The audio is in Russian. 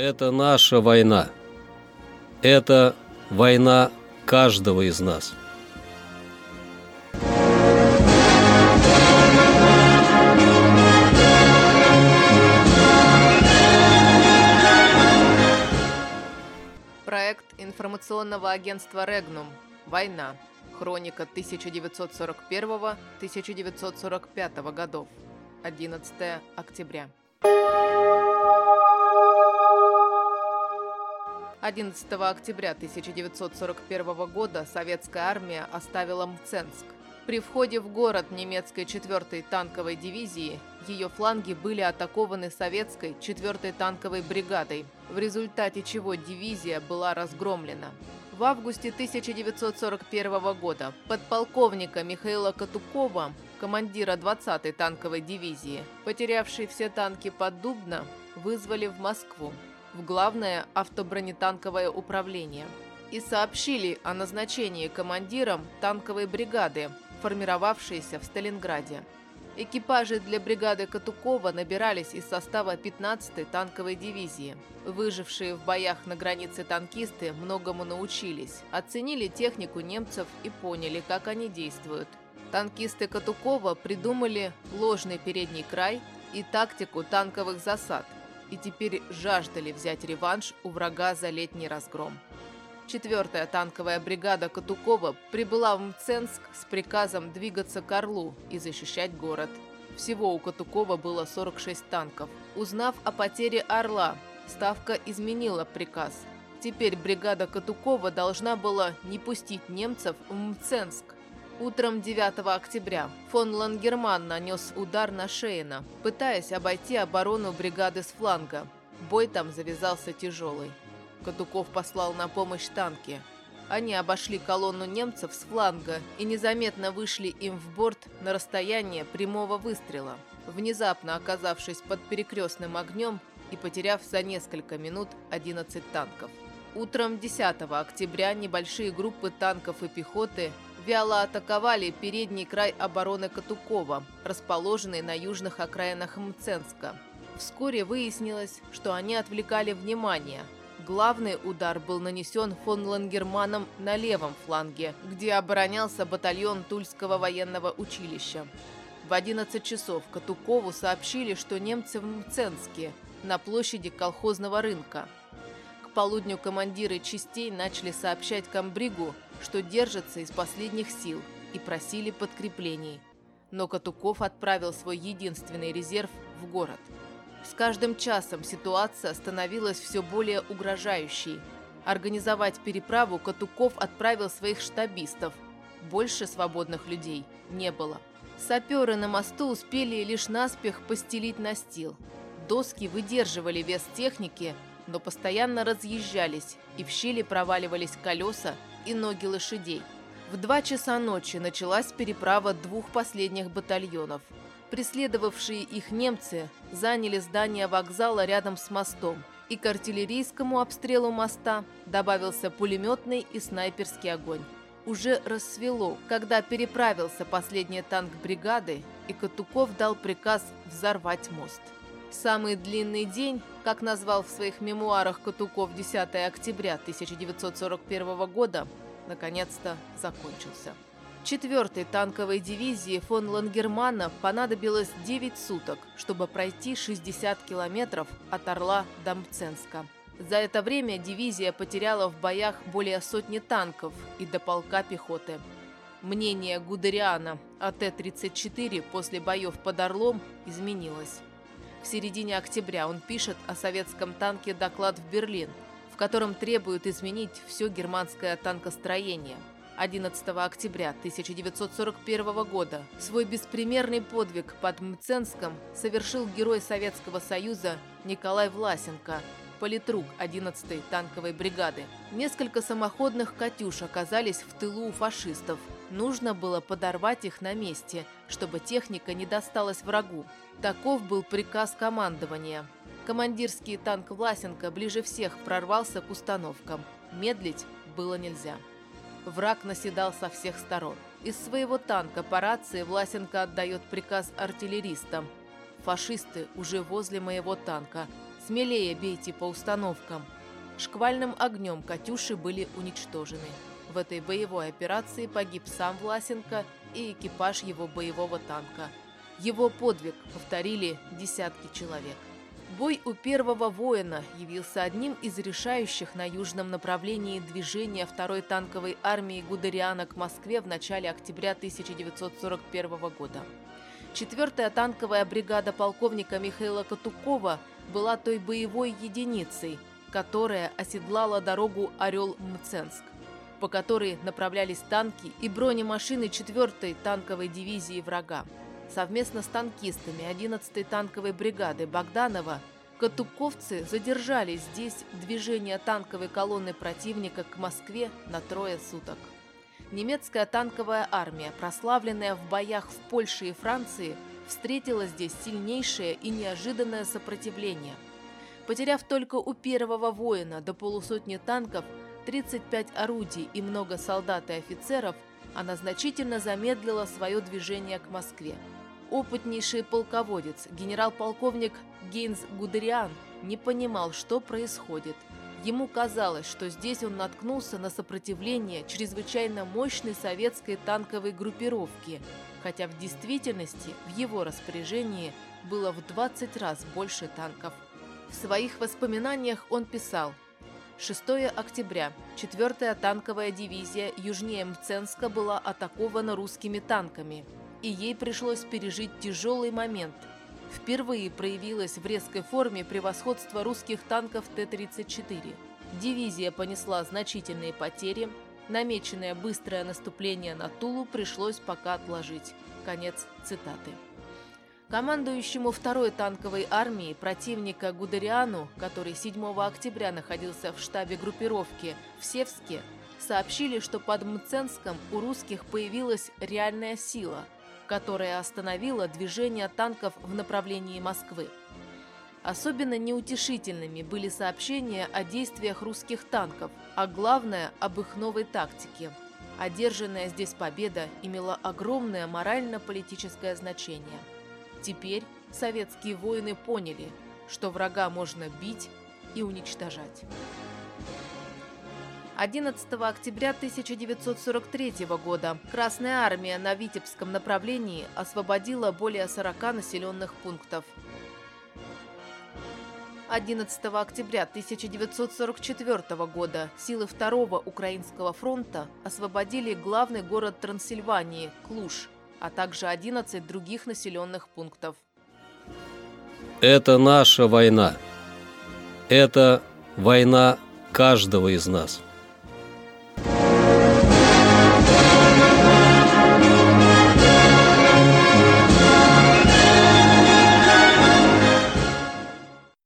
Это наша война. Это война каждого из нас. Проект информационного агентства «Регнум. Война. Хроника 1941-1945 годов. 11 октября. 11 октября 1941 года советская армия оставила Мценск. При входе в город немецкой 4-й танковой дивизии ее фланги были атакованы советской 4-й танковой бригадой, в результате чего дивизия была разгромлена. В августе 1941 года подполковника Михаила Катукова, командира 20-й танковой дивизии, потерявший все танки под Дубно, вызвали в Москву в главное автобронетанковое управление и сообщили о назначении командиром танковой бригады, формировавшейся в Сталинграде. Экипажи для бригады Катукова набирались из состава 15-й танковой дивизии. Выжившие в боях на границе танкисты многому научились, оценили технику немцев и поняли, как они действуют. Танкисты Катукова придумали ложный передний край и тактику танковых засад, и теперь жаждали взять реванш у врага за летний разгром. Четвертая танковая бригада Катукова прибыла в Мценск с приказом двигаться к Орлу и защищать город. Всего у Катукова было 46 танков. Узнав о потере Орла, Ставка изменила приказ. Теперь бригада Катукова должна была не пустить немцев в Мценск. Утром 9 октября фон Лангерман нанес удар на Шейна, пытаясь обойти оборону бригады с фланга. Бой там завязался тяжелый. Катуков послал на помощь танки. Они обошли колонну немцев с фланга и незаметно вышли им в борт на расстояние прямого выстрела, внезапно оказавшись под перекрестным огнем и потеряв за несколько минут 11 танков. Утром 10 октября небольшие группы танков и пехоты вяло атаковали передний край обороны Катукова, расположенный на южных окраинах Мценска. Вскоре выяснилось, что они отвлекали внимание – Главный удар был нанесен фон Лангерманом на левом фланге, где оборонялся батальон Тульского военного училища. В 11 часов Катукову сообщили, что немцы в Мценске, на площади колхозного рынка. К полудню командиры частей начали сообщать комбригу, что держатся из последних сил и просили подкреплений. Но Катуков отправил свой единственный резерв в город – с каждым часом ситуация становилась все более угрожающей. Организовать переправу Катуков отправил своих штабистов. Больше свободных людей не было. Саперы на мосту успели лишь наспех постелить настил. Доски выдерживали вес техники, но постоянно разъезжались, и в щели проваливались колеса и ноги лошадей. В два часа ночи началась переправа двух последних батальонов – Преследовавшие их немцы заняли здание вокзала рядом с мостом, и к артиллерийскому обстрелу моста добавился пулеметный и снайперский огонь. Уже рассвело, когда переправился последний танк бригады, и Катуков дал приказ взорвать мост. Самый длинный день, как назвал в своих мемуарах Катуков 10 октября 1941 года, наконец-то закончился. Четвертой танковой дивизии фон Лангермана понадобилось 9 суток, чтобы пройти 60 километров от Орла до Мценска. За это время дивизия потеряла в боях более сотни танков и до полка пехоты. Мнение Гудериана о Т-34 после боев под Орлом изменилось. В середине октября он пишет о советском танке доклад в Берлин, в котором требует изменить все германское танкостроение – 11 октября 1941 года свой беспримерный подвиг под Мценском совершил герой Советского Союза Николай Власенко, политрук 11-й танковой бригады. Несколько самоходных «Катюш» оказались в тылу у фашистов. Нужно было подорвать их на месте, чтобы техника не досталась врагу. Таков был приказ командования. Командирский танк Власенко ближе всех прорвался к установкам. Медлить было нельзя. Враг наседал со всех сторон. Из своего танка по рации Власенко отдает приказ артиллеристам. «Фашисты уже возле моего танка. Смелее бейте по установкам. Шквальным огнем «Катюши» были уничтожены. В этой боевой операции погиб сам Власенко и экипаж его боевого танка. Его подвиг повторили десятки человек. Бой у первого воина явился одним из решающих на южном направлении движения второй танковой армии Гудериана к Москве в начале октября 1941 года. Четвертая танковая бригада полковника Михаила Катукова была той боевой единицей, которая оседлала дорогу Орел-Мценск, по которой направлялись танки и бронемашины 4-й танковой дивизии врага. Совместно с танкистами 11-й танковой бригады Богданова катуковцы задержали здесь движение танковой колонны противника к Москве на трое суток. Немецкая танковая армия, прославленная в боях в Польше и Франции, встретила здесь сильнейшее и неожиданное сопротивление. Потеряв только у первого воина до полусотни танков, 35 орудий и много солдат и офицеров, она значительно замедлила свое движение к Москве. Опытнейший полководец, генерал-полковник Гейнс Гудериан, не понимал, что происходит. Ему казалось, что здесь он наткнулся на сопротивление чрезвычайно мощной советской танковой группировки, хотя в действительности в его распоряжении было в 20 раз больше танков. В своих воспоминаниях он писал «6 октября. 4-я танковая дивизия южнее Мценска была атакована русскими танками, и ей пришлось пережить тяжелый момент. Впервые проявилось в резкой форме превосходство русских танков Т-34. Дивизия понесла значительные потери, намеченное быстрое наступление на Тулу пришлось пока отложить. Конец цитаты. Командующему второй танковой армии противника Гудериану, который 7 октября находился в штабе группировки в Севске, сообщили, что под Мценском у русских появилась реальная сила, которая остановила движение танков в направлении Москвы. Особенно неутешительными были сообщения о действиях русских танков, а главное – об их новой тактике. Одержанная здесь победа имела огромное морально-политическое значение. Теперь советские воины поняли, что врага можно бить и уничтожать. 11 октября 1943 года Красная армия на Витебском направлении освободила более 40 населенных пунктов. 11 октября 1944 года силы Второго Украинского фронта освободили главный город Трансильвании – Клуш, а также 11 других населенных пунктов. Это наша война. Это война каждого из нас.